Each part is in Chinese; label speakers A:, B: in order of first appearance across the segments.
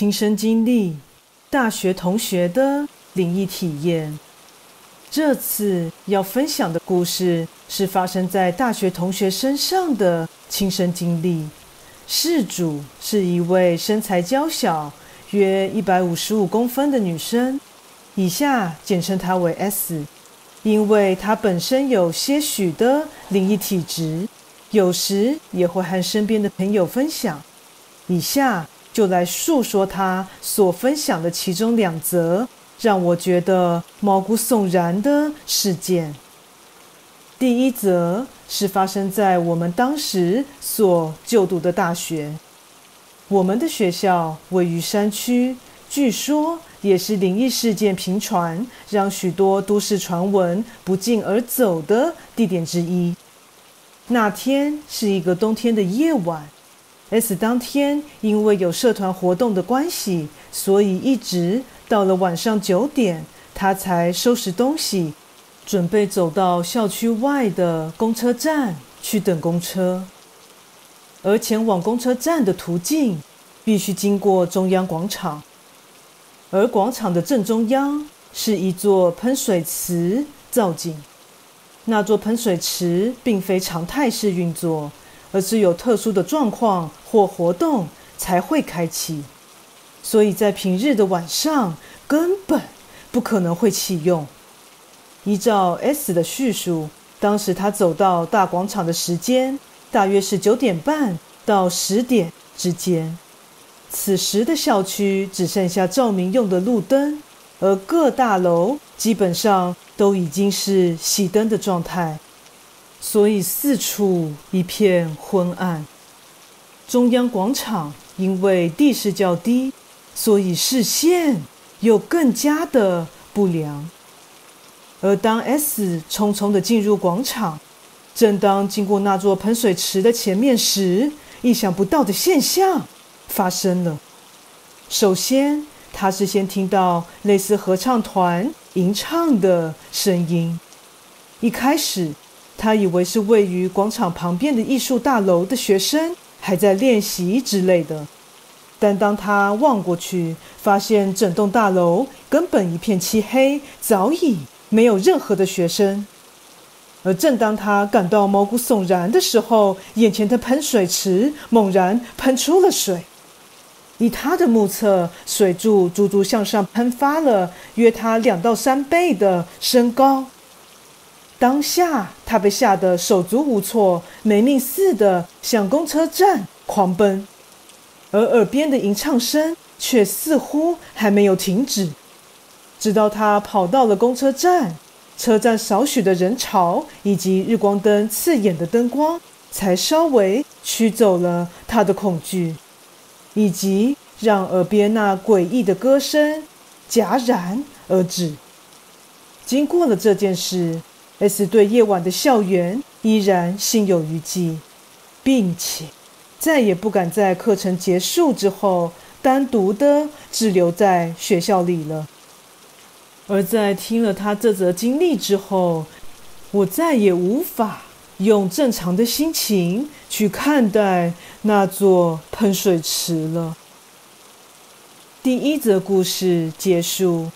A: 亲身经历大学同学的灵异体验。这次要分享的故事是发生在大学同学身上的亲身经历。事主是一位身材娇小，约一百五十五公分的女生，以下简称她为 S，因为她本身有些许的灵异体质，有时也会和身边的朋友分享。以下。就来诉说他所分享的其中两则让我觉得毛骨悚然的事件。第一则是发生在我们当时所就读的大学。我们的学校位于山区，据说也是灵异事件频传，让许多都市传闻不胫而走的地点之一。那天是一个冬天的夜晚。S 当天因为有社团活动的关系，所以一直到了晚上九点，他才收拾东西，准备走到校区外的公车站去等公车。而前往公车站的途径必须经过中央广场，而广场的正中央是一座喷水池造景。那座喷水池并非常态式运作。而是有特殊的状况或活动才会开启，所以在平日的晚上根本不可能会启用。依照 S 的叙述，当时他走到大广场的时间大约是九点半到十点之间。此时的校区只剩下照明用的路灯，而各大楼基本上都已经是熄灯的状态。所以四处一片昏暗。中央广场因为地势较低，所以视线又更加的不良。而当 S 匆匆的进入广场，正当经过那座喷水池的前面时，意想不到的现象发生了。首先，他是先听到类似合唱团吟唱的声音。一开始。他以为是位于广场旁边的艺术大楼的学生还在练习之类的，但当他望过去，发现整栋大楼根本一片漆黑，早已没有任何的学生。而正当他感到毛骨悚然的时候，眼前的喷水池猛然喷出了水，以他的目测，水柱足足向上喷发了约他两到三倍的身高。当下，他被吓得手足无措，没命似的向公车站狂奔，而耳边的吟唱声却似乎还没有停止。直到他跑到了公车站，车站少许的人潮以及日光灯刺眼的灯光，才稍微驱走了他的恐惧，以及让耳边那诡异的歌声戛然而止。经过了这件事。S 对夜晚的校园依然心有余悸，并且再也不敢在课程结束之后单独的滞留在学校里了。而在听了他这则经历之后，我再也无法用正常的心情去看待那座喷水池了。第一则故事结束，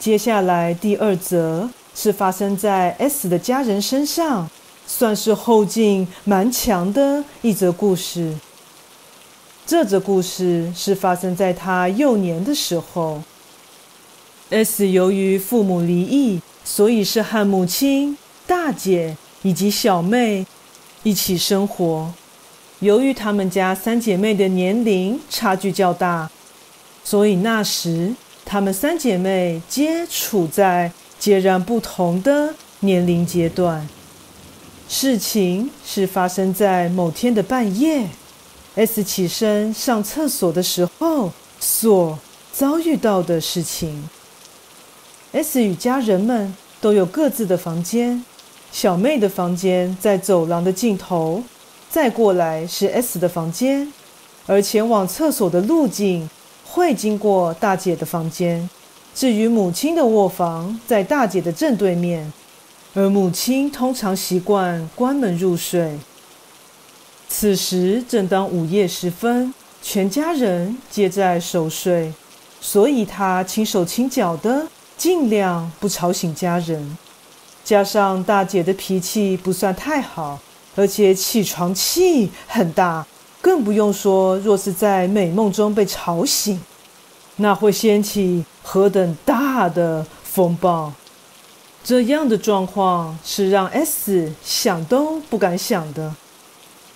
A: 接下来第二则。是发生在 S 的家人身上，算是后劲蛮强的一则故事。这则故事是发生在他幼年的时候。S 由于父母离异，所以是和母亲、大姐以及小妹一起生活。由于他们家三姐妹的年龄差距较大，所以那时她们三姐妹皆处在截然不同的年龄阶段。事情是发生在某天的半夜，S 起身上厕所的时候所遭遇到的事情。S 与家人们都有各自的房间，小妹的房间在走廊的尽头，再过来是 S 的房间，而前往厕所的路径会经过大姐的房间。至于母亲的卧房在大姐的正对面，而母亲通常习惯关门入睡。此时正当午夜时分，全家人皆在熟睡，所以她轻手轻脚的，尽量不吵醒家人。加上大姐的脾气不算太好，而且起床气很大，更不用说若是在美梦中被吵醒，那会掀起何等大的风暴。这样的状况是让 S 想都不敢想的。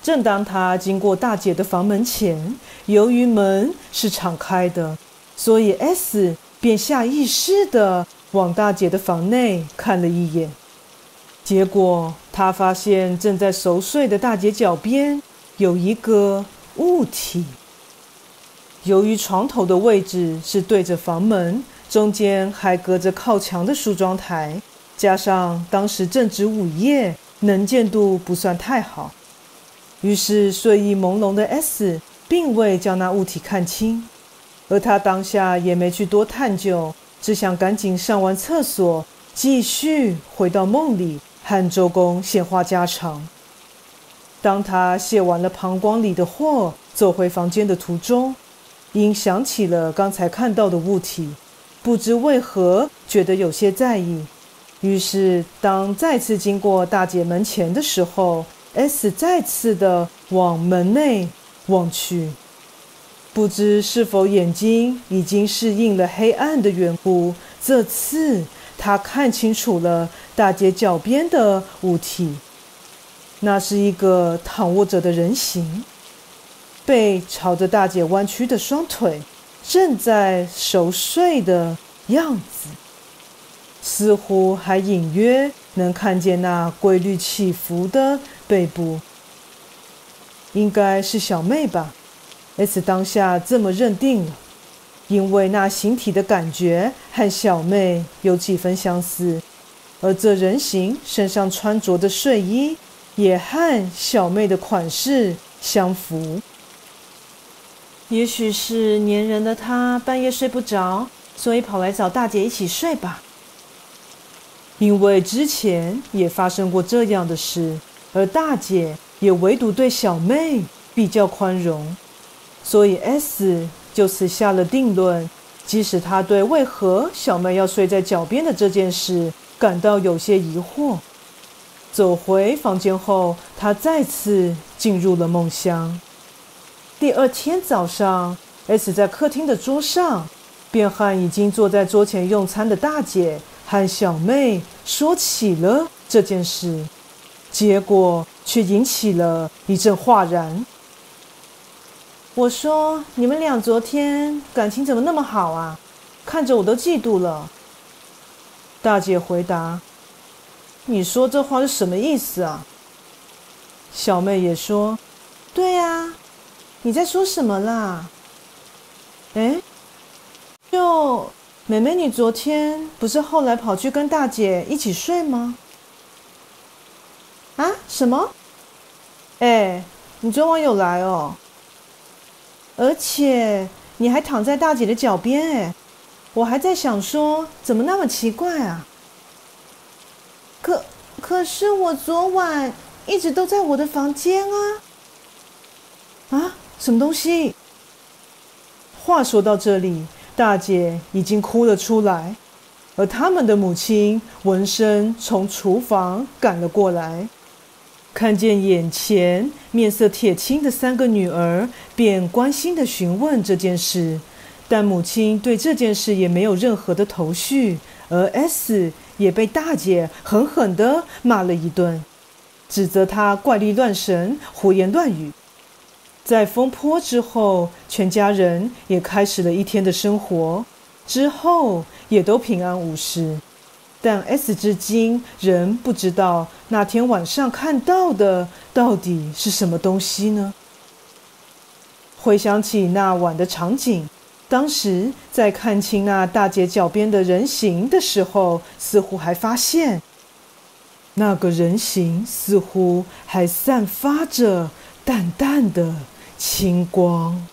A: 正当他经过大姐的房门前，由于门是敞开的，所以 S 便下意识地往大姐的房内看了一眼。结果他发现正在熟睡的大姐脚边有一个物体。由于床头的位置是对着房门，中间还隔着靠墙的梳妆台。加上当时正值午夜，能见度不算太好，于是睡意朦胧的 S 并未将那物体看清，而他当下也没去多探究，只想赶紧上完厕所，继续回到梦里和周公闲话家常。当他卸完了膀胱里的货，走回房间的途中，因想起了刚才看到的物体，不知为何觉得有些在意。于是，当再次经过大姐门前的时候，S 再次的往门内望去，不知是否眼睛已经适应了黑暗的缘故，这次他看清楚了大姐脚边的物体，那是一个躺卧着的人形，背朝着大姐弯曲的双腿，正在熟睡的样子。似乎还隐约能看见那规律起伏的背部，应该是小妹吧？S 当下这么认定了，因为那形体的感觉和小妹有几分相似，而这人形身上穿着的睡衣也和小妹的款式相符。也许是粘人的他半夜睡不着，所以跑来找大姐一起睡吧。因为之前也发生过这样的事，而大姐也唯独对小妹比较宽容，所以 S 就此下了定论。即使他对为何小妹要睡在脚边的这件事感到有些疑惑，走回房间后，他再次进入了梦乡。第二天早上，S 在客厅的桌上，便和已经坐在桌前用餐的大姐。和小妹说起了这件事，结果却引起了一阵哗然。我说：“你们俩昨天感情怎么那么好啊？看着我都嫉妒了。”大姐回答：“你说这话是什么意思啊？”小妹也说：“对呀，你在说什么啦？”哎，就。妹妹，你昨天不是后来跑去跟大姐一起睡吗？啊？什么？哎，你昨晚有来哦，而且你还躺在大姐的脚边，哎，我还在想说，怎么那么奇怪啊？可可是我昨晚一直都在我的房间啊！啊？什么东西？话说到这里。大姐已经哭了出来，而他们的母亲闻声从厨房赶了过来，看见眼前面色铁青的三个女儿，便关心地询问这件事。但母亲对这件事也没有任何的头绪，而 S 也被大姐狠狠地骂了一顿，指责她怪力乱神、胡言乱语。在风波之后，全家人也开始了一天的生活，之后也都平安无事。但 S 至今仍不知道那天晚上看到的到底是什么东西呢？回想起那晚的场景，当时在看清那大姐脚边的人形的时候，似乎还发现那个人形似乎还散发着淡淡的。清光。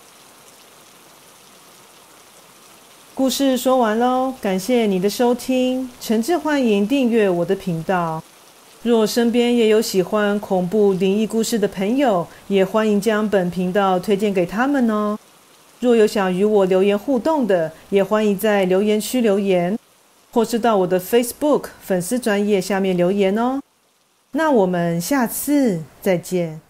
A: 故事说完喽，感谢你的收听，诚挚欢迎订阅我的频道。若身边也有喜欢恐怖灵异故事的朋友，也欢迎将本频道推荐给他们哦。若有想与我留言互动的，也欢迎在留言区留言，或是到我的 Facebook 粉丝专页下面留言哦。那我们下次再见。